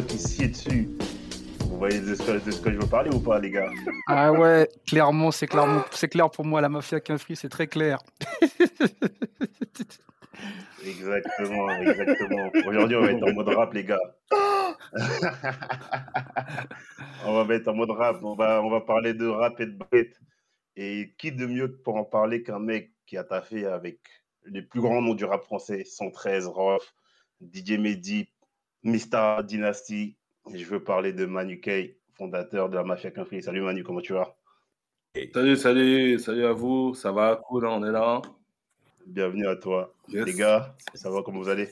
Ceux qui s'y dessus. Vous voyez de ce, que, de ce que je veux parler ou pas, les gars? Ah ouais, clairement, c'est clairement, c'est clair pour moi. La mafia Quinfri, c'est très clair. Exactement, exactement. Aujourd'hui, on va être en mode rap, les gars. on va être en mode rap. On va, on va parler de rap et de bête. Et qui de mieux pour en parler qu'un mec qui a taffé avec les plus grands noms du rap français 113, Rof, DJ Mehdi, Mista Dynasty. Je veux parler de Manu Kay, fondateur de la Mafia Quinfri. Salut Manu, comment tu vas? Salut, salut, salut à vous. Ça va? Cool, on est là. Bienvenue à toi. Les gars, ça va comment vous allez?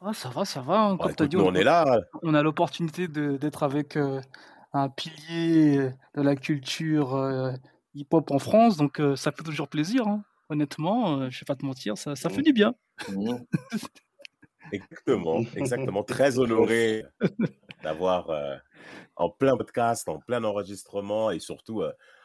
Ah, Ça va, ça va. Hein, comme bah, dit, on, est là. On a l'opportunité d'être avec euh, un pilier de la culture euh, hip-hop en France, donc euh, ça fait toujours plaisir. Hein. Honnêtement, je ne vais pas te mentir, ça, ça fait du bien. exactement, exactement. Très honoré d'avoir en plein podcast, en plein enregistrement et surtout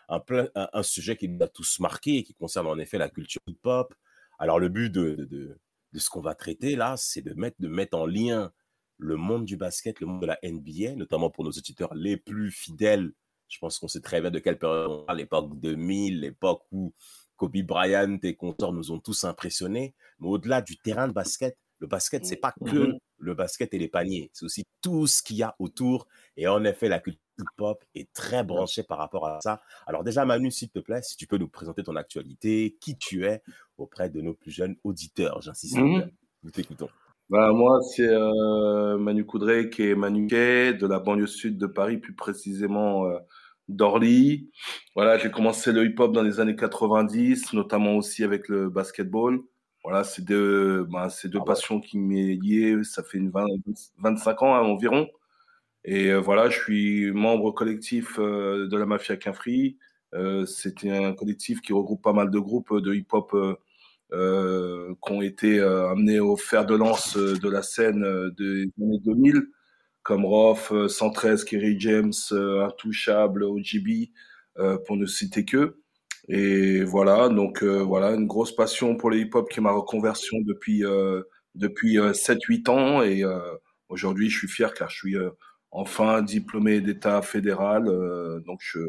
un, plein, un, sujet qui nous a tous marqué et qui concerne en effet la culture hip-hop. Alors, le but de, de, de ce qu'on va traiter là, c'est de mettre, de mettre en lien le monde du basket, le monde de la NBA, notamment pour nos auditeurs les plus fidèles. Je pense qu'on sait très bien de quelle période on parle, l'époque 2000, l'époque où Kobe Bryant et consorts nous ont tous impressionnés. Mais au-delà du terrain de basket, le basket, c'est pas que mmh le basket et les paniers, c'est aussi tout ce qu'il y a autour. Et en effet, la culture pop est très branchée par rapport à ça. Alors déjà, Manu, s'il te plaît, si tu peux nous présenter ton actualité, qui tu es auprès de nos plus jeunes auditeurs, j'insiste. Mmh nous t'écoutons. Bah, moi, c'est euh, Manu Coudray qui est Manu Quai, de la banlieue sud de Paris, plus précisément euh, d'Orly. Voilà, j'ai commencé le hip-hop dans les années 90, notamment aussi avec le basketball. Voilà, c'est deux, ben, deux ah passions qui m'est liées. Ça fait une 25 ans hein, environ. Et euh, voilà, je suis membre collectif euh, de la Mafia Quinfri. Euh, C'était un collectif qui regroupe pas mal de groupes de hip-hop euh, qui ont été amenés au fer de lance de la scène des années 2000, comme Roth, 113, Kerry James, Intouchable, OGB, pour ne citer que. Et voilà, donc euh, voilà, une grosse passion pour le hip-hop qui est ma reconversion depuis, euh, depuis 7-8 euh, ans. Et aujourd'hui, je suis fier car je suis enfin diplômé d'État fédéral. donc, je,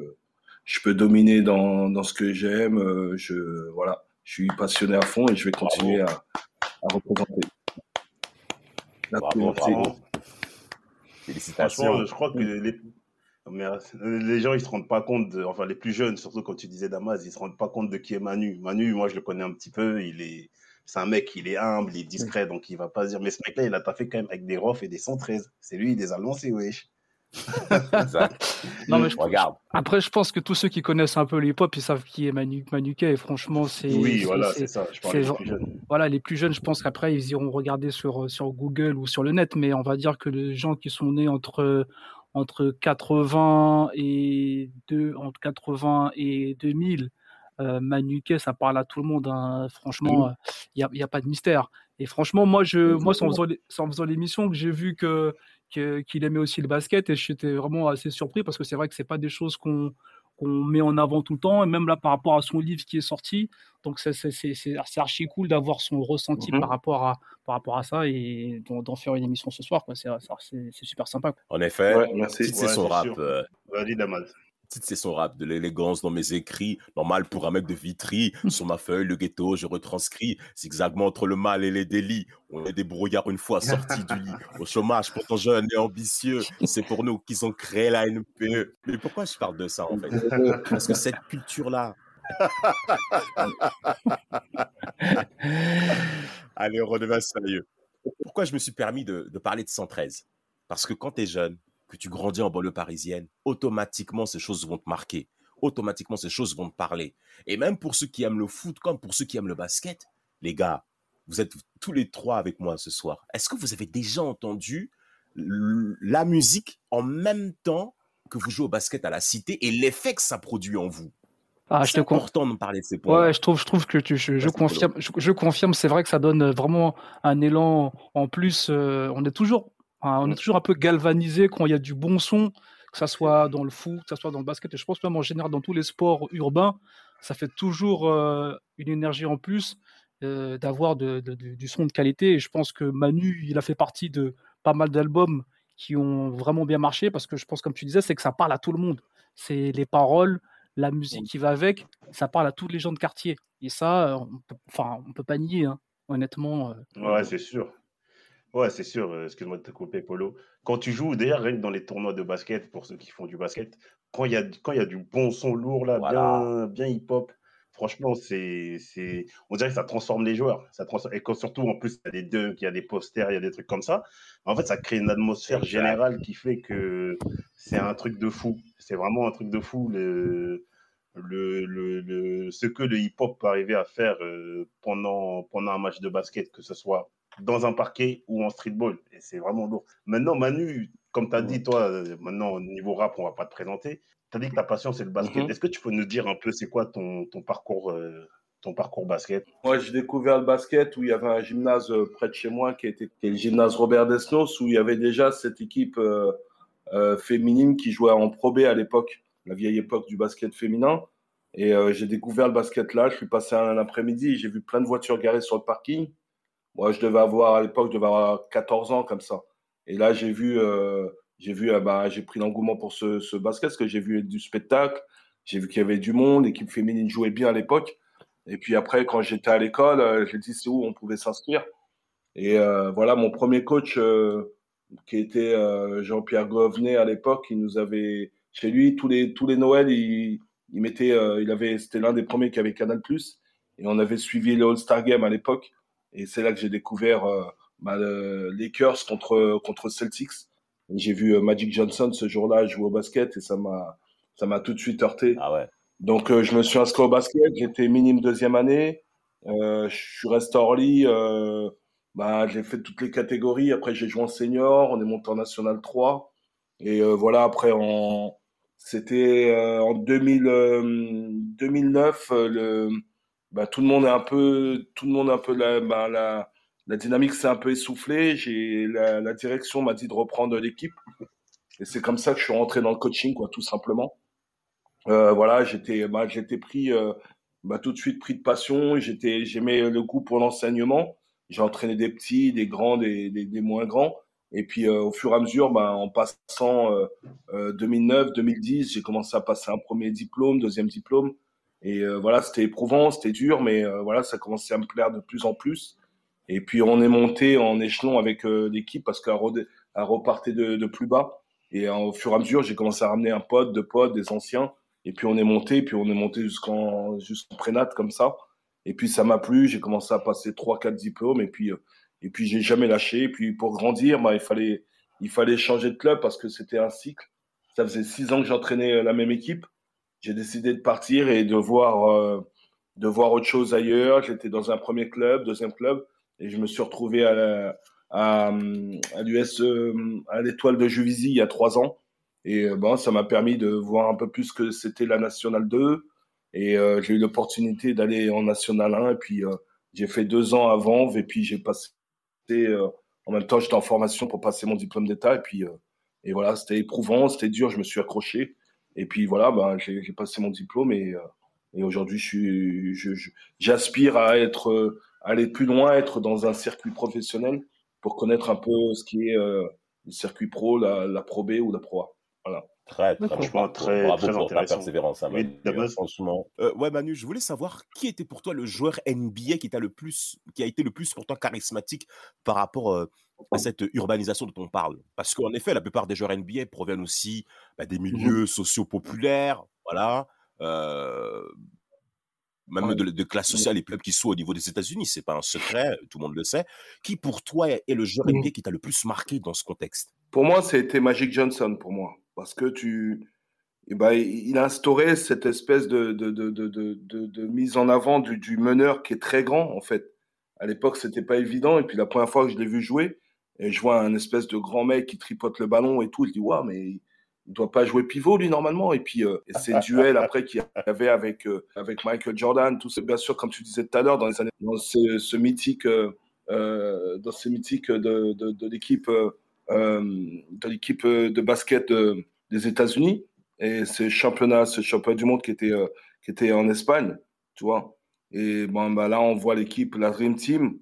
je peux dominer dans, dans ce que j'aime. je, voilà, je suis passionné à fond et je vais continuer à, à, représenter. Bravo, Félicitations. je crois que les, mais euh, les gens, ils se rendent pas compte, de, enfin les plus jeunes, surtout quand tu disais Damas, ils se rendent pas compte de qui est Manu. Manu, moi je le connais un petit peu, il est, c'est un mec, il est humble, il est discret, donc il va pas dire, mais ce mec-là, il a taffé quand même avec des Rof et des 113. C'est lui, il les a lancés, wesh. non, mais je, regarde. Après, je pense que tous ceux qui connaissent un peu les hop ils savent qui est Manu, Manuquet. Et franchement, c'est. Oui, voilà, c'est ça. Je parle des plus jeunes. Voilà, les plus jeunes, je pense qu'après, ils iront regarder sur, sur Google ou sur le net. Mais on va dire que les gens qui sont nés entre entre 80 et deux, entre 80 et 2000, euh, Manuquet, ça parle à tout le monde. Hein. Franchement, il n'y a, a, pas de mystère. Et franchement, moi, je, moi, c'est en faisant l'émission que j'ai vu que qu'il aimait aussi le basket et j'étais vraiment assez surpris parce que c'est vrai que c'est pas des choses qu'on qu'on met en avant tout le temps, et même là par rapport à son livre qui est sorti. Donc c'est archi cool d'avoir son ressenti par, rapport à, par rapport à ça et d'en faire une émission ce soir. C'est super sympa. En effet, c'est son rap. Euh, c'est son rap, de l'élégance dans mes écrits, normal pour un mec de Vitry. Sur ma feuille, le ghetto, je retranscris zigzagement entre le mal et les délits. On est des brouillards une fois sortis du lit. Au chômage, pourtant jeune et ambitieux, c'est pour nous qu'ils ont créé la NPE. Mais pourquoi je parle de ça en fait? Parce que cette culture-là. Allez, on redevient sérieux. Pourquoi je me suis permis de, de parler de 113 Parce que quand tu es jeune, que tu grandis en banlieue parisienne, automatiquement, ces choses vont te marquer. Automatiquement, ces choses vont te parler. Et même pour ceux qui aiment le foot, comme pour ceux qui aiment le basket, les gars, vous êtes tous les trois avec moi ce soir. Est-ce que vous avez déjà entendu la musique en même temps que vous jouez au basket à la cité et l'effet que ça produit en vous? Ah, c'est important de parler de ces points. Ouais, je trouve, je trouve que tu, je, confirme, je, confirme. C'est vrai que ça donne vraiment un élan en plus. Euh, on est toujours, on est toujours un peu galvanisé quand il y a du bon son, que ça soit dans le foot, que ça soit dans le basket. Et je pense même en général dans tous les sports urbains, ça fait toujours euh, une énergie en plus euh, d'avoir du son de qualité. Et je pense que Manu, il a fait partie de pas mal d'albums qui ont vraiment bien marché parce que je pense, comme tu disais, c'est que ça parle à tout le monde. C'est les paroles, la musique qui va avec, ça parle à tous les gens de quartier. Et ça, on peut, enfin, on peut pas nier, hein, honnêtement. Euh. Ouais, c'est sûr. Ouais, c'est sûr. Excuse-moi de te couper, Polo. Quand tu joues, d'ailleurs, dans les tournois de basket, pour ceux qui font du basket, quand il y a, quand y a du bon son lourd, là, bien, bien hip-hop, franchement, c'est, c'est, on dirait que ça transforme les joueurs. Ça transforme, et quand, surtout, en plus, il y a des dunks, il y a des posters, il y a des trucs comme ça. En fait, ça crée une atmosphère générale qui fait que c'est un truc de fou. C'est vraiment un truc de fou. Le, le, le, ce que le hip-hop peut arriver à faire euh, pendant, pendant un match de basket, que ce soit dans un parquet ou en streetball. Et c'est vraiment lourd. Maintenant, Manu, comme tu as dit, toi, maintenant, au niveau rap, on va pas te présenter. Tu as dit que ta passion, c'est le basket. Mhm. Est-ce que tu peux nous dire un peu, c'est quoi ton, ton parcours euh, ton parcours basket? Moi, j'ai découvert le basket où il y avait un gymnase euh, près de chez moi qui était, le gymnase Robert Desnos, où il y avait déjà cette équipe euh, féminine qui jouait en Pro B à l'époque, la vieille époque du basket féminin. Et j'ai découvert le basket là. Je suis passé un après-midi, j'ai vu plein de voitures garées sur le parking. Moi, je devais avoir, à l'époque, je devais avoir 14 ans comme ça. Et là, j'ai vu, euh, j'ai vu, euh, bah, j'ai pris l'engouement pour ce, basket parce que j'ai vu du spectacle, j'ai vu qu'il y avait du monde, l'équipe féminine jouait bien à l'époque. Et puis après, quand j'étais à l'école, euh, j'ai dit c'est où on pouvait s'inscrire? Et voilà, mon premier coach, qui était Jean-Pierre Govenet à l'époque, il nous avait, chez lui, tous les, tous les Noëls, il, il mettait, il avait, c'était l'un des premiers qui avait Canal+. Et on avait suivi le All-Star Game à l'époque. Et c'est là que j'ai découvert euh, bah, Lakers contre, contre Celtics. J'ai vu euh, Magic Johnson ce jour-là jouer au basket et ça m'a ça m'a tout de suite heurté. Ah ouais. Donc euh, je me suis inscrit au basket, j'étais minime deuxième année, euh, je suis resté Orly, euh, bah, j'ai fait toutes les catégories, après j'ai joué en senior, on est monté en national 3 et euh, voilà après en c'était en 2000, 2009 le bah, tout le monde est un peu, tout le monde un peu la, bah, la, la dynamique s'est un peu essoufflée. J'ai la, la direction m'a dit de reprendre l'équipe et c'est comme ça que je suis rentré dans le coaching, quoi, tout simplement. Euh, voilà, j'étais, bah, j'étais pris, euh, bah, tout de suite pris de passion. J'étais, j'aimais le goût pour l'enseignement. J'ai entraîné des petits, des grands, des, des, des moins grands. Et puis euh, au fur et à mesure, bah, en passant 2009, euh, 2010, euh, j'ai commencé à passer un premier diplôme, deuxième diplôme. Et euh, voilà, c'était éprouvant, c'était dur, mais euh, voilà, ça commençait à me plaire de plus en plus. Et puis on est monté en échelon avec euh, l'équipe parce qu'elle repartait de, de, plus bas. Et au fur et à mesure, j'ai commencé à ramener un pote, deux potes, des anciens. Et puis on est monté, puis on est monté jusqu'en jusqu'en prénat comme ça. Et puis ça m'a plu, j'ai commencé à passer trois, quatre diplômes. Et puis et puis j'ai jamais lâché. Et puis pour grandir, bah, il fallait il fallait changer de club parce que c'était un cycle. Ça faisait six ans que j'entraînais la même équipe j'ai décidé de partir et de voir, euh, de voir autre chose ailleurs. J'étais dans un premier club, deuxième club, et je me suis retrouvé à, euh, à l'étoile de Juvisy il y a trois ans. Et euh, bon, ça m'a permis de voir un peu plus que c'était la Nationale 2. Et euh, j'ai eu l'opportunité d'aller en National 1. Et puis, euh, j'ai fait deux ans avant. Et puis, j'ai passé. Euh, en même temps, j'étais en formation pour passer mon diplôme d'État. Et puis, et voilà, c'était éprouvant, c'était dur. Je me suis accroché. Et puis voilà, ben, j'ai passé mon diplôme et, euh, et aujourd'hui, j'aspire à être, euh, aller plus loin, être dans un circuit professionnel pour connaître un peu ce qui est euh, le circuit pro, la, la Pro B ou la Pro A. Voilà. Très, très, franchement, très, bravo très pour ta persévérance, hein, Manu. Oui, franchement. Euh, ouais, Manu, je voulais savoir qui était pour toi le joueur NBA qui, t'a le plus, qui a été le plus pour toi charismatique par rapport euh, à cette urbanisation dont on parle. Parce qu'en effet, la plupart des joueurs NBA proviennent aussi bah, des milieux sociaux populaires, voilà, euh, même ouais. de, de, classe sociale et plus qui sont au niveau des États-Unis, c'est pas un secret, tout le monde le sait. Qui pour toi est le joueur NBA qui t'a le plus marqué dans ce contexte? Pour moi, c'était Magic Johnson, pour moi parce que tu, eh ben, il a instauré cette espèce de, de, de, de mise en avant du, du, meneur qui est très grand, en fait. à l'époque, c'était pas évident. Et puis la première fois que je l'ai vu jouer, et je vois un espèce de grand mec qui tripote le ballon et tout, je dis, waouh, mais il doit pas jouer pivot lui normalement. Et puis euh, ces duels après qu'il y avait avec, euh, avec Michael Jordan, tout c'est bien sûr, comme tu disais tout à l'heure, dans les années, dans ce, mythique, euh, dans ces mythiques de, de, de l'équipe de l'équipe de basket des États-Unis et ce championnat, ce championnat du monde qui était, qui était en Espagne, tu vois. Et bon, bah là, on voit l'équipe, la Dream Team.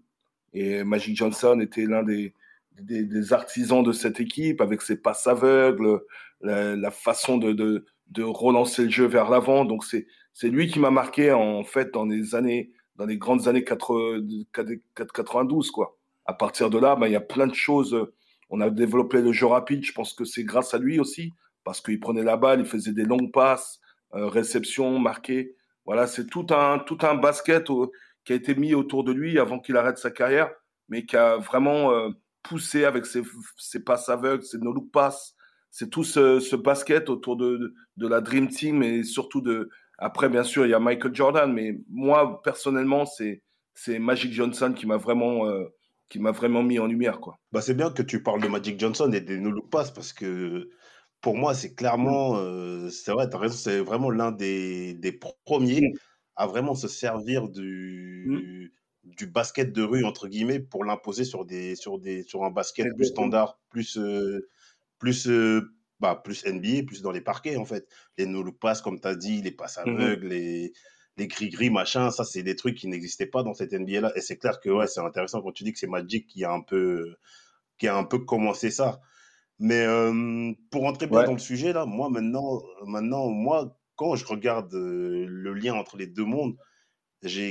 Et Magic Johnson était l'un des, des, artisans de cette équipe avec ses passes aveugles, la, façon de, de, relancer le jeu vers l'avant. Donc, c'est, c'est lui qui m'a marqué, en fait, dans les années, dans les grandes années 92, quoi. À partir de là, bah, il y a plein de choses. On a développé le jeu rapide. Je pense que c'est grâce à lui aussi, parce qu'il prenait la balle, il faisait des longues passes, euh, réception, marqué. Voilà, c'est tout un, tout un basket qui a été mis autour de lui avant qu'il arrête sa carrière, mais qui a vraiment euh, poussé avec ses, ses, passes aveugles, ses no-look passes. C'est tout ce, ce, basket autour de, de, la Dream Team et surtout de. Après, bien sûr, il y a Michael Jordan, mais moi, personnellement, c'est, Magic Johnson qui m'a vraiment. Euh, qui m'a vraiment mis en lumière. Quoi. Bah, c'est bien que tu parles de Magic Johnson et des no-look passes parce que pour moi, c'est clairement, euh, c'est vrai, tu as raison, c'est vraiment l'un des, des premiers mmh. à vraiment se servir du, du basket de rue, entre guillemets, pour l'imposer sur, des, sur, des, sur un basket plus standard, plus, euh, plus, euh, bah, plus NBA, plus dans les parquets, en fait. Les no-look passes, comme tu as dit, les passes mmh aveugles, les, les gris-gris, machin, ça, c'est des trucs qui n'existaient pas dans cette NBA-là. Et c'est clair que ouais, c'est intéressant quand tu dis que c'est Magic qui a un peu, qui a un peu commencé ça. Mais pour rentrer bien dans le sujet, là, moi, maintenant, maintenant, moi, quand je regarde le lien entre les deux mondes, j'ai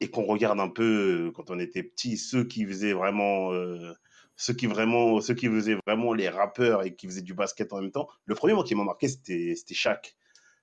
et qu'on regarde un peu, quand on était petit, ceux qui faisaient vraiment, ceux qui vraiment, ceux qui faisaient vraiment les rappeurs et qui faisaient du basket en même temps, le premier mot qui m'a marqué, c'était Shaq.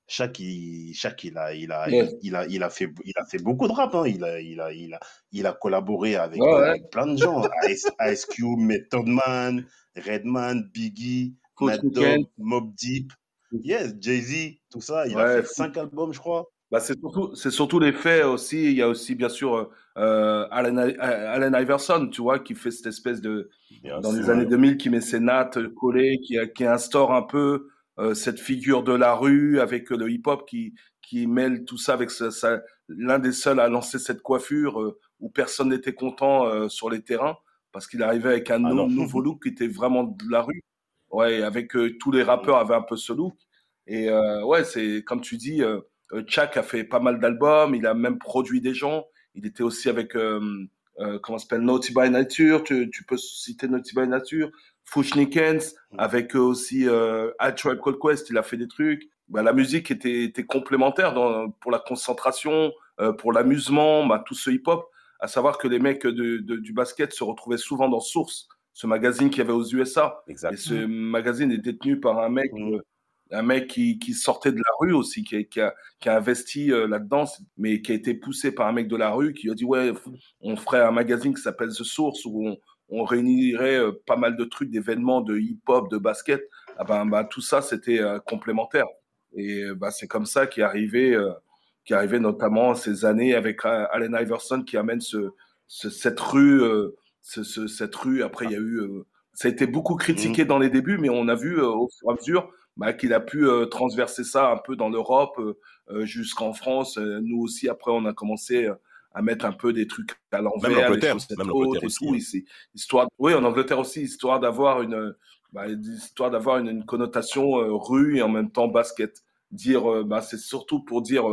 Shaq, il, il, a, il, a, il, a, il, a fait, il a fait beaucoup de rap. Hein. Il, a, il, a, il, a, il a collaboré avec, avec plein de gens. Ice, Ice Cube, Method Man, Redman, Biggie, Mad Dog, Mob Deep, yes, Jay-Z, tout ça. Il a fait cinq albums, je crois. Bah, c'est surtout, c'est surtout les faits aussi. Il y a aussi, bien sûr, euh, Allen, Iverson, tu vois, qui fait cette espèce de, dans les années 2000, qui met ses nattes collées, qui, qui instaure un peu euh, cette figure de la rue avec le hip-hop qui, qui mêle tout ça avec ça, l'un des seuls à lancer cette coiffure euh, où personne n'était content sur les terrains parce qu'il arrivait avec un ah nouveau look qui était vraiment de la rue. Ouais, avec euh, tous les rappeurs avaient un peu ce look. Et euh, ouais, c'est comme tu dis, euh, Chuck a fait pas mal d'albums, il a même produit des gens. Il était aussi avec, comment s'appelle, Naughty by Nature, tu, tu, peux citer Naughty by Nature, Fushnikens, mm. avec aussi euh, Tribe Called Quest, il a fait des trucs. Bah, la musique était, était complémentaire dans, pour la concentration, pour l'amusement, bah, tout ce hip-hop à savoir que les mecs de, du basket se retrouvaient souvent dans Source, ce magazine qu'il y avait aux USA. Et ce magazine est détenu par un mec, mmh. Euh, un mec qui, qui, sortait de la rue aussi, qui, qui, a, qui a, investi euh, là-dedans, mais qui a été poussé par un mec de la rue qui a dit ouais, on ferait un magazine qui s'appelle The Source où on, on réunirait euh, pas mal de trucs, d'événements de hip-hop, de basket. Ah ben, ben, tout ça, c'était complémentaire. Et bah, c'est comme ça qu'est arrivé qui arrivait notamment ces années avec euh, Allen Iverson qui amène ce, cette rue, euh, ce, cette rue. Après, il y a eu, euh, ça a été beaucoup critiqué mmh. dans les débuts, mais on a vu au fur et à mesure bah, qu'il a pu transverser ça un peu dans l'Europe jusqu'en France. nous aussi, après, on a commencé à mettre un peu des trucs à l'envers, même l'Angleterre, aussi. Hein. histoire, oui, en Angleterre aussi, histoire d'avoir une, bah, histoire d'avoir une, connotation rue et en même temps basket. Dire, bah, c'est surtout pour dire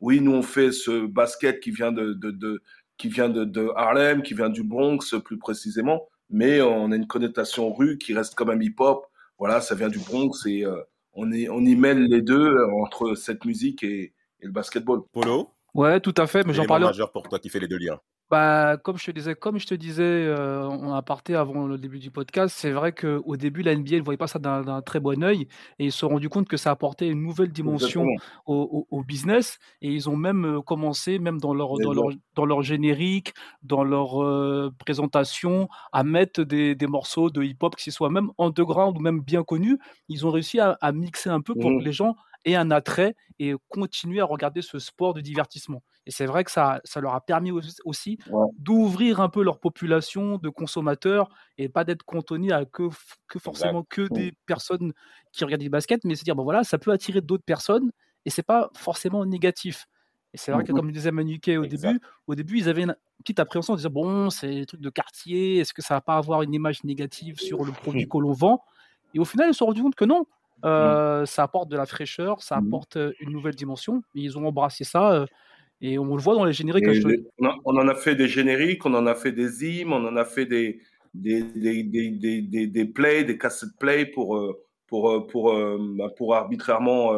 oui, nous on fait ce basket qui vient de, de, qui vient de, Harlem, qui vient du Bronx plus précisément, mais on a une connotation rue qui reste comme un hip-hop. Voilà, ça vient du Bronx et euh, on, est, on y mêle les deux euh, entre cette musique et, et le basketball. Polo? Ouais, tout à fait, mais j'en parlais. majeur pour toi qui fait les deux liens. Bah, comme je te disais, comme je te disais euh, en aparté avant le début du podcast, c'est vrai qu'au début, la NBA ne voyait pas ça d'un très bon œil et ils se sont rendus compte que ça apportait une nouvelle dimension au, business et ils ont même euh, commencé, même dans leur, dans leur, dans leur générique, dans leur euh, présentation, à mettre des, des morceaux de hip-hop qui soient même underground ou même bien connus. Ils ont réussi à, à mixer un peu pour mmh. que les gens aient un attrait et continuer à regarder ce sport de divertissement. Et c'est vrai que ça, ça leur a permis aussi d'ouvrir un peu leur population de consommateurs et pas d'être cantonné à que, que forcément que des personnes qui regardent du basket, mais se dire, bon voilà, ça peut attirer d'autres personnes et c'est pas forcément négatif. Et c'est vrai que, comme disait Manuquet au début, au début, ils avaient une petite appréhension de dire bon, c'est des trucs de quartier, est-ce que ça va pas avoir une image négative sur le produit que l'on vend? Et au final, ils se sont rendus compte que non. Mmh. Euh, ça apporte de la fraîcheur, ça mmh. apporte une nouvelle dimension. ils ont embrassé ça. Et on le voit dans les génériques. on, en a fait des génériques, on en a fait des hymnes, on en a fait des, des, des, des, des, des plays, des cassettes play pour, pour, pour, bah, pour arbitrairement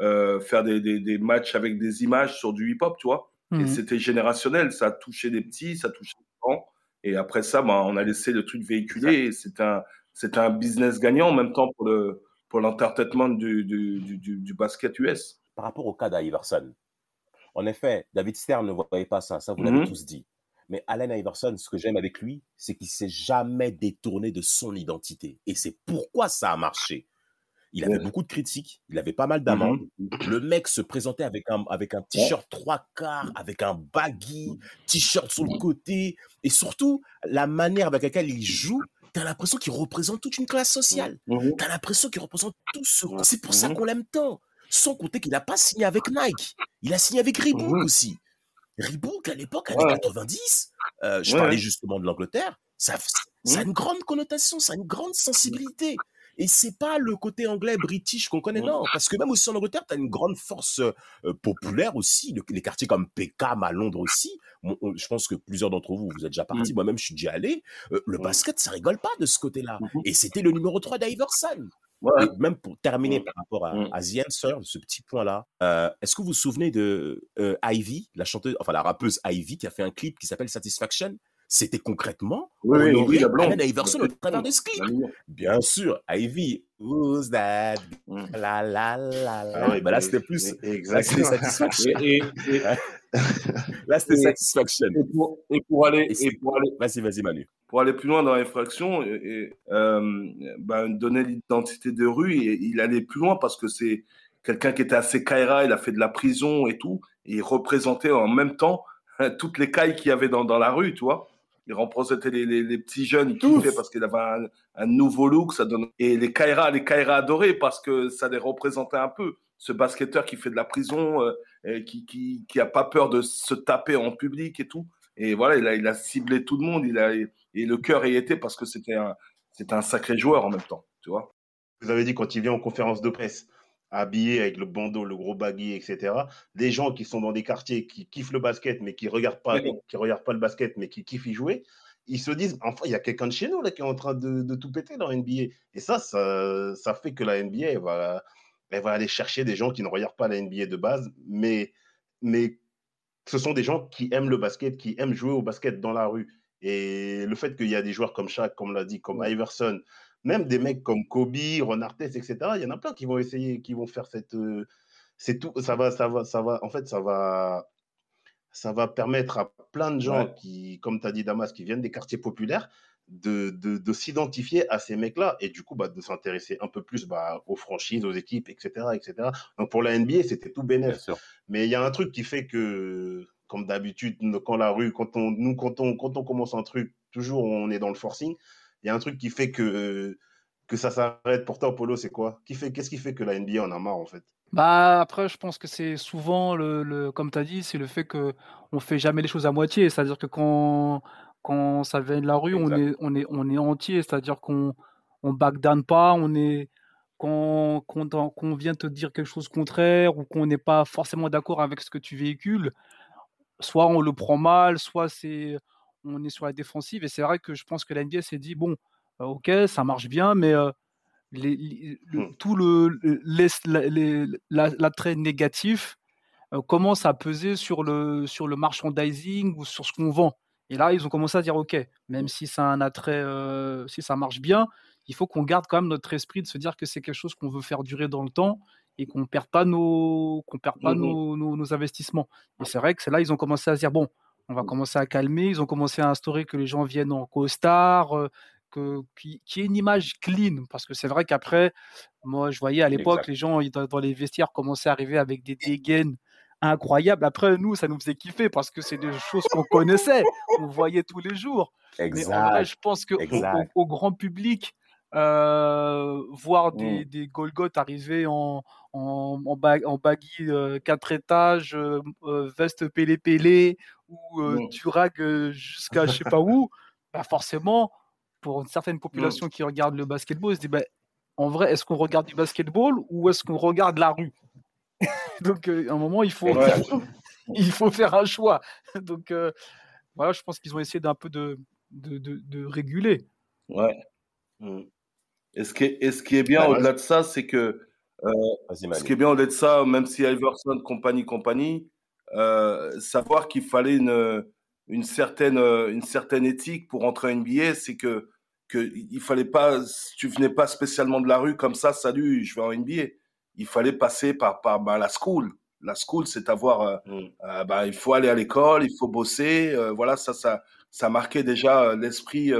euh, faire des, des, matchs avec des images sur du hip-hop, tu vois. Et mhm. c'était générationnel, ça a touché des petits, ça a touché des grands. Et après ça, bah, on a laissé le truc véhiculer. C'est un, c'est un business gagnant en même temps pour le pour l'entertainment du, du, du, du, basket US. Par rapport au cas d'Iverson, en effet, David Stern ne voyait pas ça, ça vous l'avez mhm. tous dit. Mais Allen Iverson, ce que j'aime avec lui, c'est qu'il s'est jamais détourné de son identité. Et c'est pourquoi ça a marché. Il avait beaucoup de critiques, il avait pas mal d'amendes. Mmh Le mec se présentait avec un, avec un t-shirt trois quarts, avec un baggy, t-shirt sur le côté, et surtout la manière avec laquelle il joue. T'as l'impression qu'il représente toute une classe sociale. Mmh T'as l'impression qu'il représente tout ce. C'est pour ça qu'on l'aime tant. Sans compter qu'il n'a pas signé avec Nike. Il a signé avec Reebok aussi. Reebok, à l'époque, années 90, euh, je parlais justement de l'Angleterre, ça, ça a une grande connotation, ça a une grande sensibilité. Et c'est pas le côté anglais british qu'on connaît, non. Parce que même aussi en Angleterre, tu as une grande force euh, populaire aussi. les quartiers comme Peckham à Londres aussi. je pense que plusieurs d'entre vous, vous êtes déjà partis. Mmh. Moi-même, je suis déjà allé. Euh, le basket, ça rigole pas de ce côté-là. Mmh Et c'était le numéro 3 d'Iverson. Même pour terminer mmh. par rapport à, à The Answer, ce petit point-là, euh, est-ce que vous vous souvenez de Ivy, la chanteuse, enfin la rappeuse Ivy, qui a fait un clip qui s'appelle Satisfaction? C'était concrètement oui, oui, la Allen Iverson au travers de ce clip. Bien sûr, Ivy, who's that? Mm. La la la la. Ah bah là, c'était plus. Exactement. Là, Satisfaction. Et, et, là, c'était Satisfaction. Et pour, et pour aller. Et, pour aller... Vas-y, vas-y, Manu. Pour aller plus loin dans l'infraction, et, euh, bah, donner l'identité de rue, et, il allait plus loin parce que c'est quelqu'un qui était assez Kaira, il a fait de la prison et tout, et il représentait en même temps toutes les cailles qu'il y avait dans, dans la rue, tu vois il représentait les, les, les, petits jeunes qui fait parce qu'il avait un, un, nouveau look, ça donne et les Kaira, les Kaira adorés parce que ça les représentait un peu. Ce basketteur qui fait de la prison, euh, qui, qui, qui a pas peur de se taper en public et tout. Et voilà, il a, il a ciblé tout le monde. Il a, et le cœur y était parce que c'était un, c'était un sacré joueur en même temps, tu vois. Vous avez dit quand il vient en conférence de presse, habillés avec le bandeau, le gros baggy, etc. Des gens qui sont dans des quartiers qui kiffent le basket, mais qui regardent pas, qui regardent pas le basket, mais qui kiffent y jouer. Ils se disent, enfin, il y a quelqu'un de chez nous là qui est en train de, de, tout péter dans la NBA. Et ça, ça, ça fait que la NBA va, elle va aller chercher des gens qui ne regardent pas la NBA de base, mais, mais ce sont des gens qui aiment le basket, qui aiment jouer au basket dans la rue. Et le fait qu'il y a des joueurs comme Shaq, comme l'a dit, comme Iverson, même des mecs comme Kobe, Ron Artest, etc. Il y en a plein qui vont essayer, qui vont faire cette. Euh, c'est tout. Ça va, ça va, ça va. En fait, ça va, ça va permettre à plein de gens qui, comme tu as dit Damas, qui viennent des quartiers populaires, de, de, s'identifier à ces mecs-là et du coup bah, de s'intéresser un peu plus bah, aux franchises, aux équipes, etc., etc. Donc pour la NBA, c'était tout bénéfice. Mais il y a un truc qui fait que, comme d'habitude, quand la rue, quand on, nous, quand on, quand on commence un truc, toujours on est dans le forcing il y a un truc qui fait que, que ça s'arrête pour toi, Polo, c'est quoi? Qu'est-ce qui fait que la NBA en a marre, en fait? Bah après, je pense que c'est souvent le, le comme tu as dit, c'est le fait que on fait jamais les choses à moitié. C'est-à-dire que quand, quand ça vient de la rue, on est, on est, on est entier. C'est-à-dire qu'on on backdown pas, on est quand, quand, on vient te dire quelque chose contraire ou qu'on n'est pas forcément d'accord avec ce que tu véhicules, soit on le prend mal, soit c'est on est sur la défensive. Et c'est vrai que je pense que la NBA s'est dit bon, ok, ça marche bien, mais mmh. tout le, l'attrait négatif commence à peser sur le, sur le merchandising ou sur ce qu'on vend? Et là, ils ont commencé à dire ok, même si ça un attrait, si ça marche bien, il faut qu'on garde quand même notre esprit de se dire que c'est quelque chose qu'on veut faire durer dans le temps et qu'on perd pas nos qu'on perd pas mmh nos, nos, nos, investissements. Et c'est vrai que c'est là ils ont commencé à se dire bon, on va commencer à calmer. Ils ont commencé à instaurer que les gens viennent en costard, euh, que, qui, une image clean. Parce que c'est vrai qu'après, moi, je voyais à l'époque, les gens dans, les vestiaires commençaient à arriver avec des dégaines incroyable. Après, nous, ça nous faisait kiffer parce que c'est des choses qu'on connaissait, on voyait tous les jours. Mais en vrai, je pense qu'au au, grand public, euh, voir des, mmh. des Golgoth arriver en, en, en, baggy 4 euh, étages, euh, veste pélé-pélé, ou mmh. jusqu'à je sais pas où, bah forcément, pour une certaine population mmh. qui regarde le basketball, se dit bah, en vrai, est-ce qu'on regarde du basketball ou est-ce qu'on regarde la rue? Donc, à un moment, il faut, il faut faire un choix. Donc, voilà, je pense qu'ils ont essayé d'un peu de, de, de, de, réguler. Ouais. Et ce qui est, ce qui est bien au-delà de ça, c'est que euh, ce qui est bien au-delà de ça, même si Iverson, compagnie, compagnie, euh, savoir qu'il fallait une, une, certaine, une certaine éthique pour entrer en NBA, c'est que, que il fallait pas, tu venais pas spécialement de la rue comme ça, salut, je vais en NBA. Il fallait passer par, par bah, la school. La school, c'est avoir, euh, mm. bah, il faut aller à l'école, il faut bosser. voilà, ça, ça, ça marquait déjà l'esprit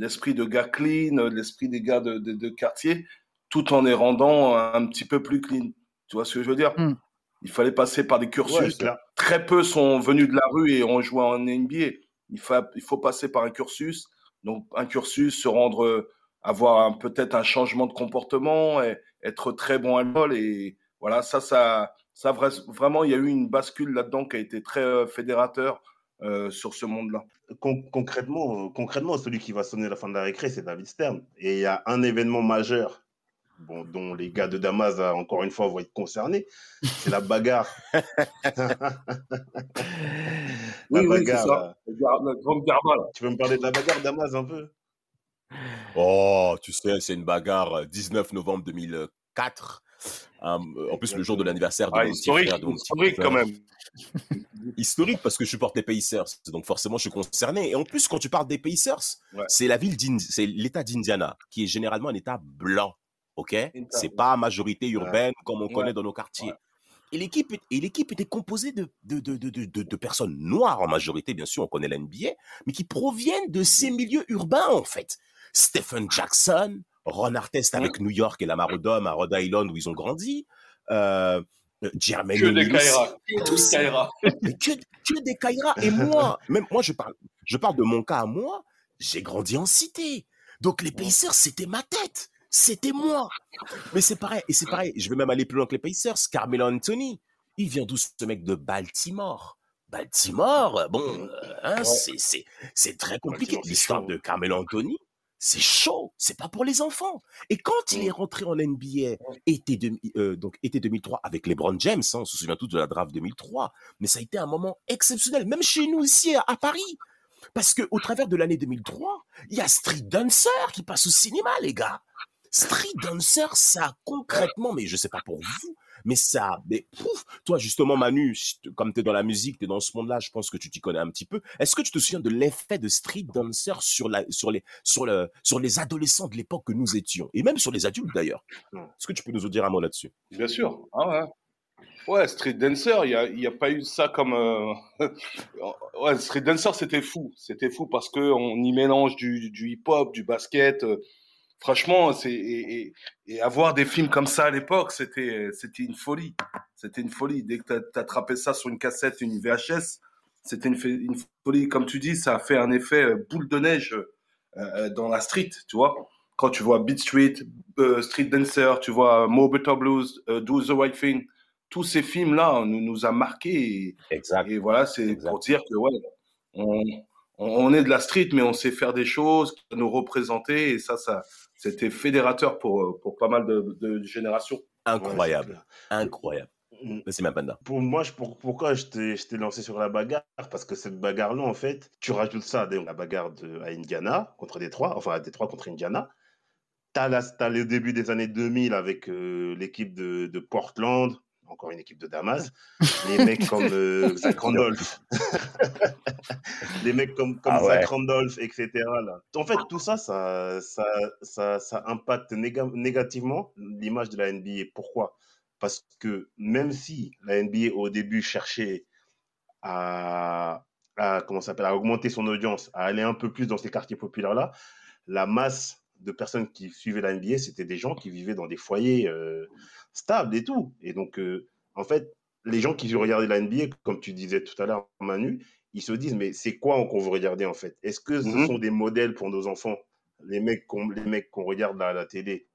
l'esprit de gars clean, l'esprit des gars de, de, quartier, tout en les rendant un petit peu plus clean. Tu vois ce que je veux dire? Hmm. Il fallait passer par des cursus. Très peu sont venus de la rue et ont joué en NBA. Il faut, il faut passer par un cursus. Donc, un cursus, se rendre, avoir peut-être un changement de comportement, et être très bon à l'école. Et voilà, ça, ça, ça, vraiment, il y a eu une bascule là-dedans qui a été très euh, fédérateur euh, sur ce monde-là. concrètement, concrètement, celui qui va sonner la fin de la récré, c'est David Stern. Et il y a un événement majeur bon, dont les gars de Damas, euh, encore une fois, vont être concernés. C'est la bagarre. oui, oui, c'est ça. Tu veux me parler de la bagarre Damas un peu? Oh, tu sais, c'est une bagarre 19 euh, novembre 2004 en plus, le jour de l'anniversaire de ah, historique, historique quand même. historique parce que je supporte les Pacers, donc forcément je suis concerné. Et en plus, quand tu parles des Pacers, c'est la ville c'est l'État d'Indiana qui est généralement un État blanc, ok? C'est pas majorité urbaine comme on connaît dans nos quartiers. Et l'équipe, et l'équipe était composée de de, de, de, de, personnes noires en majorité, bien sûr, on connaît l'NBA, mais qui proviennent de ces milieux urbains, en fait. Stephen Jackson, Ron Artest avec mmh. New York et la Marodome à Rhode Island où ils ont grandi. Euh, Jermaine que des Kaira. Que, que, des Kaira. Et moi, même moi, je parle, je parle de mon cas à moi. J'ai grandi en cité. Donc les Pacers, c'était ma tête. C'était moi. Mais c'est pareil. Et c'est pareil. Je vais même aller plus loin que les Pacers. Carmelo Anthony. Il vient d'où ce mec de Baltimore? Baltimore, bon, euh, hein, c'est très compliqué. L'histoire de Carmelo Anthony, c'est chaud, c'est pas pour les enfants. Et quand il est mmh. rentré en NBA, été, euh, donc été 2003 avec LeBron James, hein, on se souvient tous de la draft 2003, mais ça a été un moment exceptionnel, même chez nous ici à, Paris. Parce que au travers de l'année 2003, il y a Street Dancer qui passe au cinéma, les gars. Street Dancer, ça concrètement, mais je sais pas pour vous, mais ça, mais pouf, toi justement Manu, comme tu es dans la musique, tu es dans ce monde-là, je pense que tu t'y connais un petit peu. Est-ce que tu te souviens de l'effet de Street Dancer sur, la, sur, les, sur, le, sur les adolescents de l'époque que nous étions, et même sur les adultes d'ailleurs Est-ce que tu peux nous dire un mot là-dessus? Bien sûr. Ah ouais. Ouais, Street Dancer, il n'y a, a, pas eu ça comme. Euh, ouais, Street Dancer, c'était fou. C'était fou parce qu'on y mélange du, du hip-hop, du basket. Euh, franchement, c'est et, et, avoir des films comme ça à l'époque, c'était c'était une folie. C'était une folie. Dès que tu attrapé ça sur une cassette, une VHS, c'était une, une, folie. Comme tu dis, ça a fait un effet euh, boule de neige euh, euh, dans la street, tu vois. Quand tu vois Beat Street, Street Dancer, tu vois Mo Better Blues, Do the Right Thing, tous ces films-là nous, nous a marqués. Et, exact. et voilà, c'est pour dire que ouais, on, on, est de la street, mais on sait faire des choses, nous représenter, et ça, ça, c'était fédérateur pour, euh, pour pas mal de, générations. Incroyable, incroyable. Mm. C'est ma panda. Pour moi, je, pour, pourquoi je t'ai lancé sur la bagarre? Parce que cette bagarre-là, en fait, tu rajoutes ça à la bagarre de, à Indiana contre Détroit, enfin à Détroit contre Indiana. Tu as, as, le début des années 2000 avec euh, l'équipe de, de, Portland, encore une équipe de Damas, les mecs comme euh, Zach Randolph, les mecs comme, comme ah Zach Randolph, etc. Là. En fait, tout ça, ça, ça, ça, impacte négativement l'image de la NBA. Pourquoi? Parce que même si la NBA au début cherchait à, à comment s'appelle, à augmenter son audience, à aller un peu plus dans ces quartiers populaires là, la masse de personnes qui suivaient la NBA, c'était des gens qui vivaient dans des foyers euh, stables et tout. Et donc, euh, en fait, les gens qui regardaient la NBA, comme tu disais tout à l'heure, Manu, ils se disent, mais c'est quoi qu'on veut regarder en fait? Est-ce que ce Mhm. sont des modèles pour nos enfants, les mecs qu'on qu'on regarde à la télé?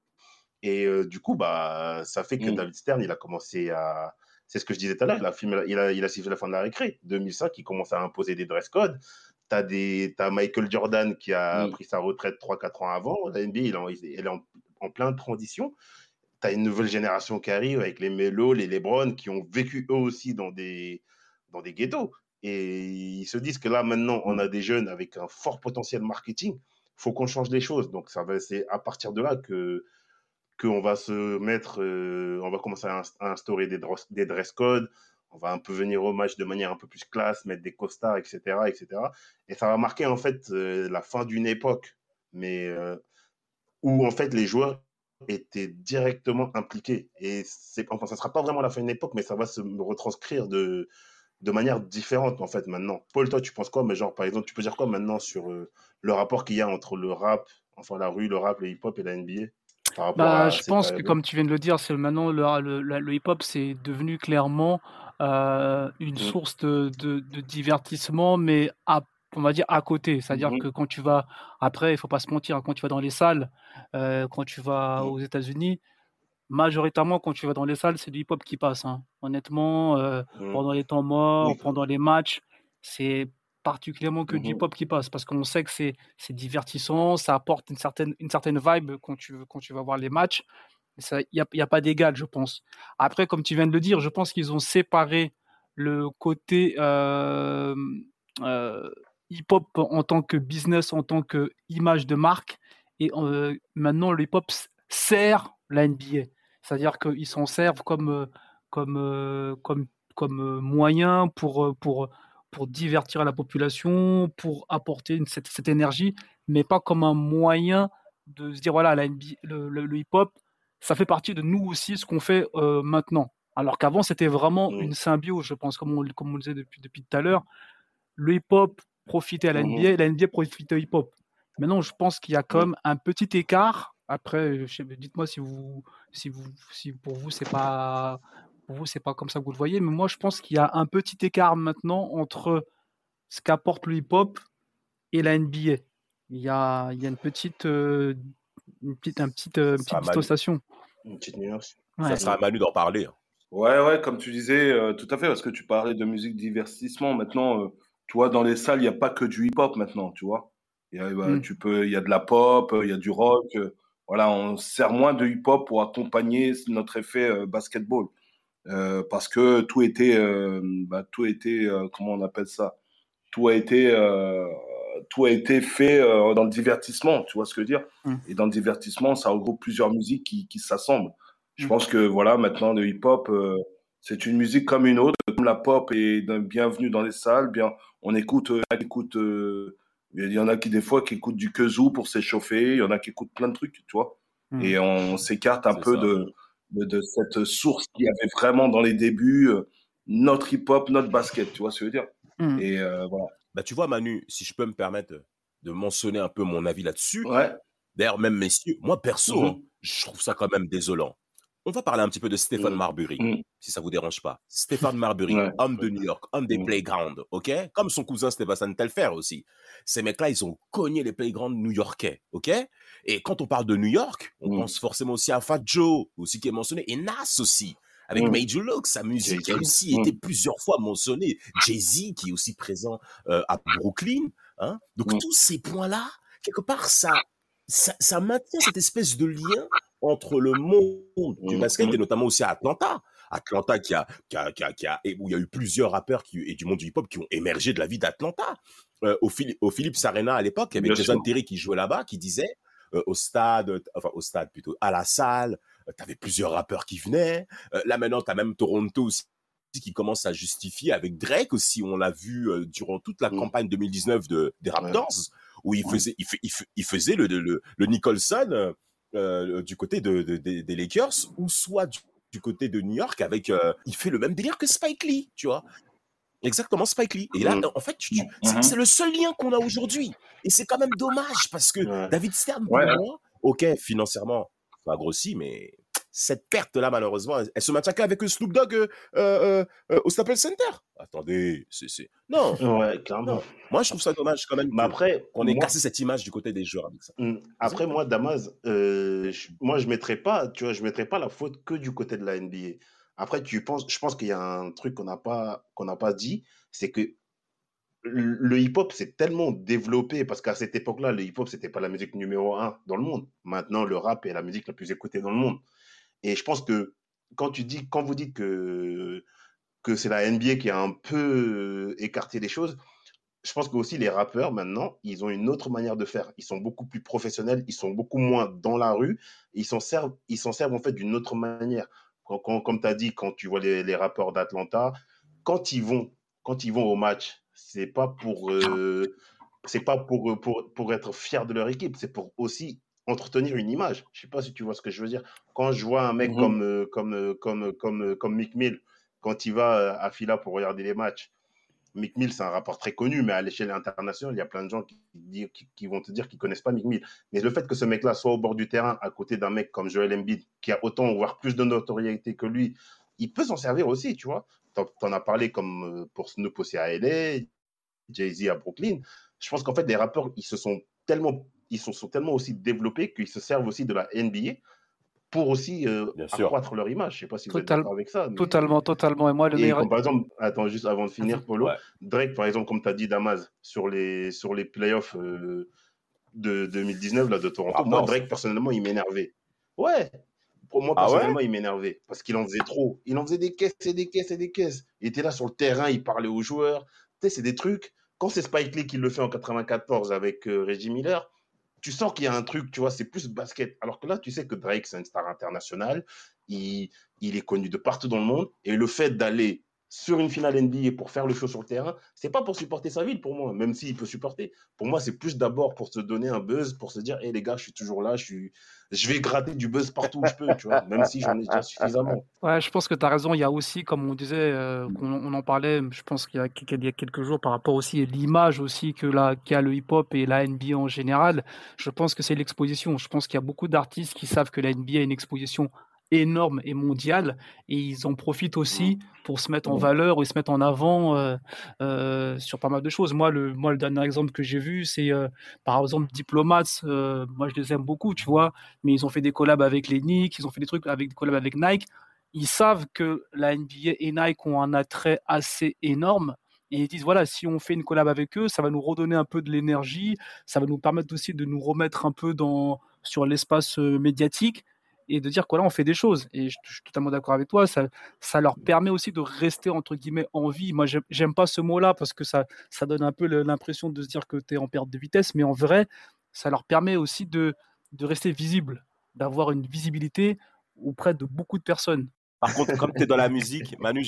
Et euh, du coup, bah, ça fait que Mhm. David Stern, il a commencé à. C'est ce que je disais tout à l'heure, il a, il, a, il a sifflé la fin de la récré. 2005, il commence à imposer des dress codes. Tu as, Michael Jordan qui a pris sa retraite 3-4 ans avant. La NBA, il est en, il est en, en pleine transition. Tu as une nouvelle génération qui arrive avec les Melo, les LeBron, qui ont vécu eux aussi dans des, dans des ghettos. Et ils se disent que là, maintenant, on a des jeunes avec un fort potentiel marketing. faut qu'on change les choses. Donc, ça va, c'est à partir de là que qu'on va se mettre, euh, on va commencer à, inst- à instaurer des des dress codes. On va un peu venir au match de manière un peu plus classe, mettre des costards, etc., etc. Et ça va marquer en fait euh, la fin d'une époque, mais euh, où en fait les joueurs étaient directement impliqués. Et c'est, enfin, ça sera pas vraiment la fin d'une époque, mais ça va se retranscrire de de manière différente en fait maintenant. Paul, toi, tu penses quoi? Mais genre, par exemple, tu peux dire quoi maintenant sur euh, le rapport qu'il y a entre le rap, enfin la rue, le rap, le hip-hop et la NBA Bah, je pense que comme tu viens de le dire, c'est maintenant le, le, la- le hip-hop, c'est devenu clairement euh, une Mm. source de, de, de divertissement, mais à, on va dire à côté. C'est-à-dire Mhm. que quand tu vas, après, il faut pas se mentir, quand tu vas dans les salles, euh, quand tu vas Mm. aux États-Unis, majoritairement, quand tu vas dans les salles, c'est du hip-hop qui passe. hein. Honnêtement, euh, Mm. pendant les temps morts, pendant les matchs, c'est particulièrement que du Mhm. hip-hop qui passe parce qu'on sait que c'est c'est divertissant, ça apporte une certaine, une certaine vibe quand tu, quand tu vas voir les matchs. Il n'y a, y a pas d'égal, je pense. Après, comme tu viens de le dire, je pense qu'ils ont séparé le côté euh, euh, hip-hop en tant que business, en tant que image de marque. Et euh, maintenant, le hip-hop sert la NBA. C'est-à-dire qu'ils s'en servent comme, comme, comme, comme moyen pour, pour, pour divertir la population, pour apporter cette, énergie, mais pas comme un moyen de se dire voilà, la NBA, le hip-hop, ça fait partie de nous aussi, ce qu'on fait euh, maintenant. Alors qu'avant, c'était vraiment Mm. une symbiose, je pense, comme on, comme on le disait depuis, depuis tout à l'heure. Le hip-hop profitait à la Mhm. NBA et la NBA profitait au hip-hop. Maintenant, je pense qu'il y a quand Mm. même un petit écart. Après, dites-moi si vous, si vous, si pour vous c'est pas, pour vous c'est pas comme ça que vous le voyez, mais moi je pense qu'il y a un petit écart maintenant entre ce qu'apporte le hip-hop et la NBA. Il y a, il y a une petite, euh, une petite, un euh, petite dissociation. Une petite nuance. Ouais. Ça sera à Manu d'en parler. hein. Ouais, ouais, comme tu disais, euh, tout à fait, parce que tu parlais de musique divertissement. Maintenant, euh, tu vois, dans les salles, il n'y a pas que du hip-hop maintenant, tu vois. Il y a, bah, Mm. tu peux, il y a de la pop, euh, il y a du rock. euh, voilà, on sert moins de hip-hop pour accompagner notre effet euh, basketball. Euh, parce que tout était, euh, bah, tout était, euh, comment on appelle ça? Tout a été, euh, tout a été fait euh, dans le divertissement, tu vois ce que je veux dire? Mm. Et dans le divertissement, ça regroupe plusieurs musiques qui, qui s'assemblent. Je Mm. pense que voilà, maintenant le hip-hop, euh, c'est une musique comme une autre. Comme la pop est d'un- bienvenue dans les salles, bien, on écoute, euh, on écoute, euh, il y en a qui des fois qui écoutent du kazoo pour s'échauffer, il y en a qui écoutent plein de trucs, tu vois? Mm. Et on s'écarte un peu de, de, de cette source qu'il y avait vraiment dans les débuts, euh, notre hip-hop, notre basket, tu vois ce que je veux dire? Et euh, voilà. Bah, tu vois, Manu, si je peux me permettre de mentionner un peu mon avis là-dessus, Ouais. d'ailleurs, même messieurs, moi perso, Mhm. hein, je trouve ça quand même désolant. On va parler un petit peu de Stéphane Mhm. Marbury, Mhm. si ça vous dérange pas. Stéphane Marbury, Ouais. homme de New York, homme des playgrounds, ok? Comme son cousin Sébastien Telfer aussi. Ces mecs-là, ils ont cogné les playgrounds new-yorkais, ok? Et quand on parle de New York, on pense forcément aussi à Fat Joe, aussi qui est mentionné, et Nas aussi. Avec Mhm. Major Lux, sa musique qui a aussi Mhm. été plusieurs fois mentionnée. Jay-Z qui est aussi présent euh, à Brooklyn. Hein Donc Mhm. tous ces points-là, quelque part, ça, ça, ça maintient cette espèce de lien entre le monde du Mhm. basket et notamment aussi à Atlanta. Atlanta qui a, qui a, qui a, qui a- et où il y a eu plusieurs rappeurs qui, et du monde du hip-hop qui ont émergé de la vie d'Atlanta. Euh, au, Phili- au Philips Arena à l'époque, il y avait Jason. Terry qui jouait là-bas, qui disait euh, au stade, enfin au stade plutôt, à la salle, euh, t'avais plusieurs rappeurs qui venaient. Euh, là maintenant, t'as même Toronto aussi qui commence à justifier avec Drake aussi. On l'a vu euh, durant toute la Mm. campagne 2019 de, des Raptors, où il Ouais. faisait, il, faisait le, le, le Nicholson euh, du côté de, de- des- des Lakers, ou soit du, du côté de New York avec, euh, il fait le même délire que Spike Lee, tu vois. Exactement, Spike Lee. Et là, Mm. en fait, tu- tu- c'est c'est le seul lien qu'on a aujourd'hui. Et c'est quand même dommage parce que Ouais. David Stern, pour Ouais. moi, ok, financièrement, ça a grossi, mais cette perte-là, malheureusement, elle, se maintient qu'avec Snoop Dogg euh, euh, euh, au Staples Center. Attendez, c'est. Non. Ouais, clairement. Moi, je trouve ça dommage quand même. Mais après, on ait cassé cette image du côté des joueurs avec ça. Hmm. Après, moi, Damas, je, moi, je mettrais pas, tu vois, je mettrais pas la faute que du côté de la NBA. Après, tu penses, je pense qu'il y a un truc qu'on n'a pas, qu'on n'a pas dit, c'est que le hip-hop s'est tellement développé parce qu'à cette époque-là, le hip-hop, c'était pas la musique numéro un dans le monde. Maintenant, le rap est la musique la plus écoutée dans le monde. Et je pense que quand tu dis, quand vous dites que, que c'est la NBA qui a un peu écarté les choses, je pense que aussi les rappeurs maintenant, ils ont une autre manière de faire. Ils sont beaucoup plus professionnels, ils sont beaucoup moins dans la rue, ils s'en servent, ils s'en servent en fait d'une autre manière. comme tu as dit, quand tu vois les, les rappeurs d'Atlanta, quand ils vont, quand ils vont au match, c'est pas pour, euh, c'est pas pour, pour, pour être fier de leur équipe, c'est pour aussi entretenir une image. Je sais pas si tu vois ce que je veux dire. Quand je vois un mec mmh comme, euh, comme, euh, comme, comme, comme Mick Mill, quand il va à Fila pour regarder les matchs, Mick Mill, c'est un rapport très connu, mais à l'échelle internationale, il y a plein de gens qui, qui, vont te dire qu'ils connaissent pas Mick Mill. Mais le fait que ce mec-là soit au bord du terrain, à côté d'un mec comme Joel Embiid, qui a autant, voire plus de notoriété que lui, il peut s'en servir aussi, tu vois. Tu en as parlé comme pour Snoop aussi à LA, Jay-Z à Brooklyn. Je pense qu'en fait, les rappeurs, ils se sont tellement ils sont, sont tellement aussi développés qu'ils se servent aussi de la NBA pour aussi euh, accroître leur image. Je ne sais pas si vous êtes d'accord avec ça. Totalement, totalement. Et moi, le meilleur... par exemple, attends, juste avant de finir, Polo, Drake, par exemple, comme tu as dit, Damas, sur les, sur les playoffs euh, de 2019 là, de Toronto, ah, moi, Drake, personnellement, il m'énervait. Ouais, pour moi, ah personnellement, il m'énervait parce qu'il en faisait trop. Il en faisait des caisses et des caisses et des caisses. Il était là sur le terrain, il parlait aux joueurs. Tu sais, c'est des trucs. Quand c'est Spike Lee qui le fait en 94 avec euh, Reggie Miller, tu sens qu'il y a un truc, tu vois, c'est plus basket. Alors que là, tu sais que Drake, c'est une star internationale, il, il est connu de partout dans le monde, et le fait d'aller sur une finale NBA pour faire le show sur le terrain, c'est pas pour supporter sa ville pour moi, même s'il peut supporter. Pour moi, c'est plus d'abord pour se donner un buzz, pour se dire, hé les gars, je suis toujours là, je, vais gratter du buzz partout où je peux, tu vois, même si j'en ai déjà suffisamment. Ouais, je pense que tu as raison. Il y a aussi, comme on disait, euh, on, en parlait, je pense qu'il y, a, quelques jours par rapport aussi à l'image aussi que la, qu'a le hip-hop et la NBA en général. Je pense que c'est l'exposition. Je pense qu'il y a beaucoup d'artistes qui savent que la NBA a une exposition énorme et mondiale et ils en profitent aussi pour se mettre en valeur et se mettre en avant euh, euh, sur pas mal de choses. Moi, le, moi, le dernier exemple que j'ai vu, c'est euh, par exemple Diplomats. moi, je les aime beaucoup, tu vois, mais ils ont fait des collabs avec les Knicks, ils ont fait des trucs avec des collabs avec Nike. Ils savent que la NBA et Nike ont un attrait assez énorme et ils disent voilà, si on fait une collab avec eux, ça va nous redonner un peu de l'énergie, ça va nous permettre aussi de nous remettre un peu dans, sur l'espace médiatique et de dire quoi là on fait des choses. Et je, suis totalement d'accord avec toi ça, ça leur permet aussi de rester entre guillemets en vie. Moi j'aime pas ce mot là parce que ça ça donne un peu l'impression de se dire que tu es en perte de vitesse mais en vrai ça leur permet aussi de de rester visible d'avoir une visibilité auprès de beaucoup de personnes. Par contre comme tu es dans la musique Manu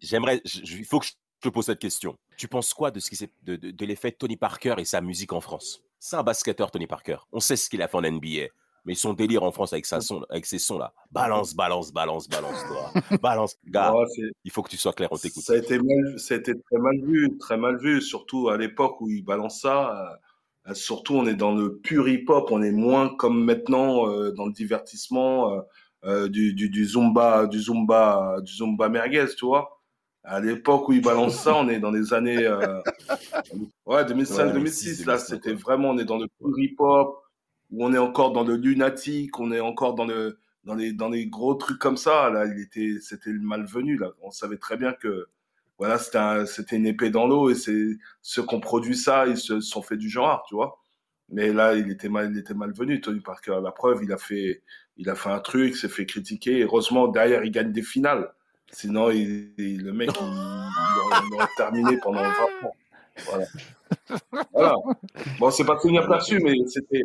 j'aimerais il faut que je te pose cette question. Tu penses quoi de ce de, de, de l'effet Tony Parker et sa musique en France? C'est un basketteur Tony Parker. On sait ce qu'il a fait en NBA mais son délire en France avec, sa son, avec ses sons là. Balance, balance, balance, balance, toi. balance, gars. il faut que tu sois clair, on t'écoute. Ça a été ça a été très mal vu, très mal vu, surtout à l'époque où il balance ça. Euh, surtout, on est dans le pur hip-hop, on est moins comme maintenant euh, dans le divertissement euh, du, du, du, zumba, du zumba, du zumba merguez, tu vois. À l'époque où il balance ça, on est dans les années ouais 2005, 2006. là, c'était vraiment, on est dans le pur hip-hop où on est encore dans le lunatique, on est encore dans le dans les gros trucs comme ça. Là, il était c'était malvenu. Là, on savait très bien que voilà, c'était une épée dans l'eau et c'est ceux qui ont produit ça, ils se sont fait du genre, tu vois. Mais là, il était mal, il était malvenu, Tony Parker. La preuve, il a fait, il a fait un truc, s'est fait critiquer. heureusement, derrière, il gagne des finales. Sinon, il, le mec, il, aurait, terminé pendant 20 ans. Voilà. voilà. Bon, c'est pas tenir perçu, mais c'était,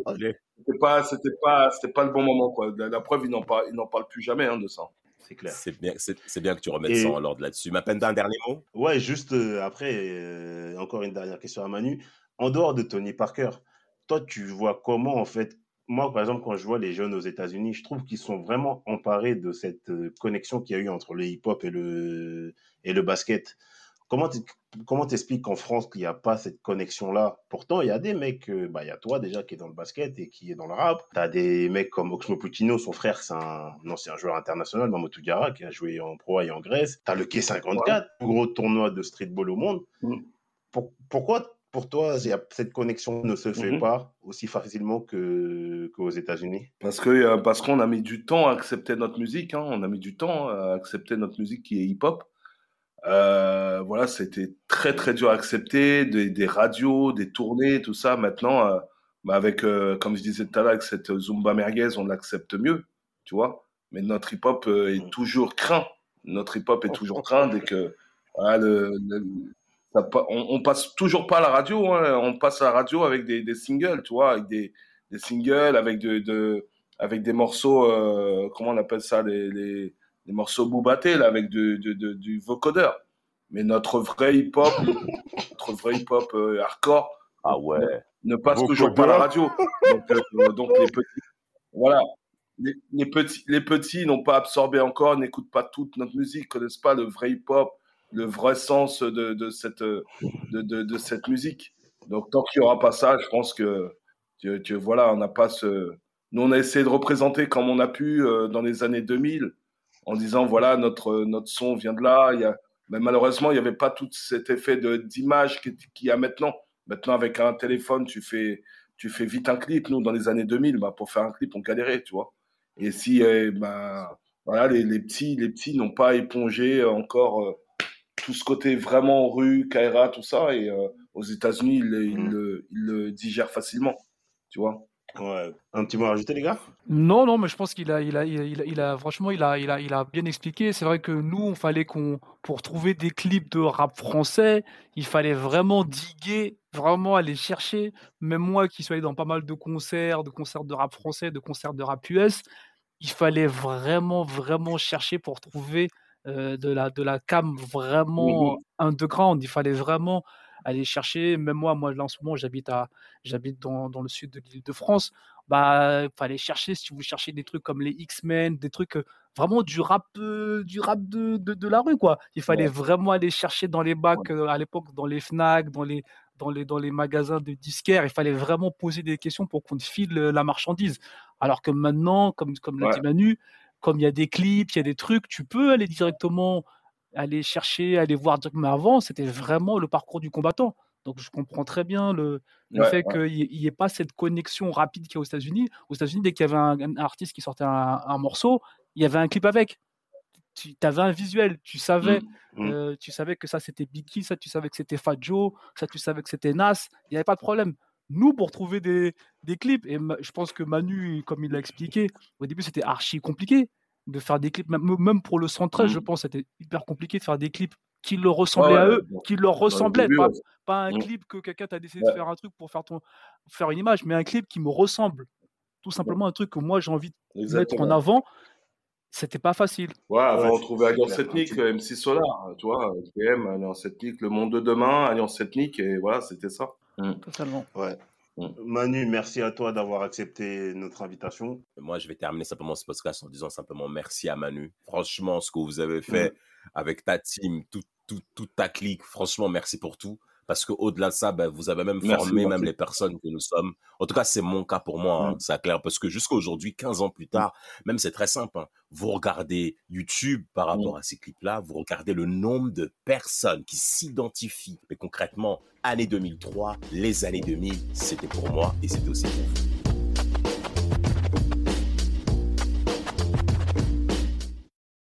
c'était pas, c'était pas, c'était pas le bon moment, quoi. La, preuve, ils n'en parlent, ils n'en parlent plus jamais hein, de ça. C'est clair. C'est bien, c'est, bien que tu remettes ça en ordre là-dessus. Ma peine d'un dernier mot? Ouais, juste euh, après, euh, encore une dernière question à Manu. En dehors de Tony Parker, toi, tu vois comment, en fait, moi, par exemple, quand je vois les jeunes aux États-Unis, je trouve qu'ils sont vraiment emparés de cette euh, connexion qu'il y a eu entre le hip-hop et le, et le basket comment comment t'expliques qu'en France, qu'il n'y a pas cette connexion-là? Pourtant, il y a des mecs, euh, bah, il y a toi déjà qui est dans le basket et qui est dans le rap. Tu as des mecs comme Oxmo Puccino, son frère, c'est un ancien joueur international, Mamoudou Diarra, qui a joué en pro et en Grèce. Tu as le K54, plus gros tournoi de streetball au monde. Mm. pourquoi pour toi, cette connexion ne se fait mm-hmm. pas aussi facilement qu'aux États-Unis? Parce que euh, parce qu'on a mis du temps à accepter notre musique. Hein. On a mis du temps à accepter notre musique qui est hip-hop. Euh, voilà, c'était très très dur à accepter, des, radios, des tournées, tout ça. Maintenant, euh, bah avec, euh, comme je disais tout à l'heure, avec cette Zumba merguez, on l'accepte mieux, tu vois. Mais notre hip-hop est mm. toujours craint. Notre hip-hop est toujours craint dès que on, passe toujours pas à la radio. Hein. On passe à la radio avec des, singles, tu vois, avec des, singles, avec de, avec des morceaux, comment on appelle ça, les des morceaux boubatés là, avec du, du, vocodeur. Mais notre vrai hip-hop, notre vrai hip-hop euh, hardcore, ah ouais. ne, passe toujours pas à la radio. Donc, euh, donc les petits, voilà, les, petits, les petits n'ont pas absorbé encore, n'écoutent pas toute notre musique, connaissent pas le vrai hip-hop, le vrai sens de, de cette, de, de, cette musique. Donc tant qu'il y aura pas ça, je pense que, que, voilà, on n'a pas ce. Nous, on a essayé de représenter comme on a pu euh, dans les années 2000 en disant voilà notre notre son vient de là. Il y a, mais malheureusement il n'y avait pas tout cet effet d'image qu'il y a maintenant. Maintenant avec un téléphone tu fais tu fais vite un clip. Nous dans les années 2000 bah, pour faire un clip on galérait tu vois. Et si eh, bah, voilà les, les, petits les petits n'ont pas épongé encore euh, tout ce côté vraiment rue, Kaira, tout ça. Et euh, aux États-Unis, ils, le, ils, le, digèrent facilement, tu vois. Ouais. Un petit mot à rajouter, les gars? Non, non, mais je pense qu'il a, il a, il a, franchement, il a, il a, il a bien expliqué. C'est vrai que nous, on fallait qu'on, pour trouver des clips de rap français, il fallait vraiment diguer, vraiment aller chercher. Même moi, qui suis allé dans pas mal de concerts, de concerts de rap français, de concerts de rap US, il fallait vraiment, vraiment chercher pour trouver euh, de la, de la cam vraiment mmh underground. Il fallait vraiment aller chercher. Même moi, moi là, en ce moment, j'habite à, j'habite dans, dans, le sud de l'île de France. Bah, fallait chercher si vous cherchez des trucs comme les X-Men, des trucs vraiment du rap, du rap de, de, la rue, quoi. Il fallait vraiment aller chercher dans les bacs à l'époque, dans les Fnac, dans les, dans les, dans les magasins de disquaires. Il fallait vraiment poser des questions pour qu'on file la marchandise. Alors que maintenant, comme, comme l'a dit Manu, comme il y a des clips, il y a des trucs, tu peux aller directement aller chercher, aller voir. Mais avant, c'était vraiment le parcours du combattant. Donc je comprends très bien le, fait qu'il n'y ait pas cette connexion rapide qu'il y a aux États-Unis. Aux États-Unis, dès qu'il y avait un, artiste qui sortait un, morceau, il y avait un clip avec. Tu avais un visuel, tu savais, mmh, mmh. Euh, tu savais que ça c'était Biggie, ça tu savais que c'était Fat Joe, ça tu savais que c'était Nas, il n'y avait pas de problème. Nous, pour trouver des, des clips, et je pense que Manu, comme il l'a expliqué, au début c'était archi compliqué de faire des clips, même pour le 113, je mmh. pense, c'était hyper compliqué de faire des clips qui leur ressemblaient à eux, qui leur ressemblaient, pas, un mmh. clip que quelqu'un t'a décidé de faire un truc pour faire, ton, faire une image, mais un clip qui me ressemble. Tout simplement un truc que moi j'ai envie de mettre en avant. C'était pas facile. Ouais, avant on trouvait Alliance Ethnique, MC Solar, tu vois, PM, Alliance Ethnique, Le Monde de Demain, Alliance Ethnique, et voilà, c'était ça. Mmh. Totalement. Ouais. Mm. Manu, merci à toi d'avoir accepté notre invitation. Moi, je vais terminer simplement ce podcast en disant simplement merci à Manu. Franchement, ce que vous avez fait mm. avec ta team, toute ta clique, franchement, merci pour tout parce qu'au-delà de ça, ben, vous avez même formé même les personnes que nous sommes. En tout cas, c'est mon cas pour moi, hein, mm. c'est clair, parce que jusqu'à aujourd'hui, 15 ans plus mm. tard, même c'est très simple, hein, vous regardez YouTube par mm. rapport à ces clips-là, vous regardez le nombre de personnes qui s'identifient. Mais concrètement, année 2003, les années 2000, c'était pour moi et c'était aussi pour vous.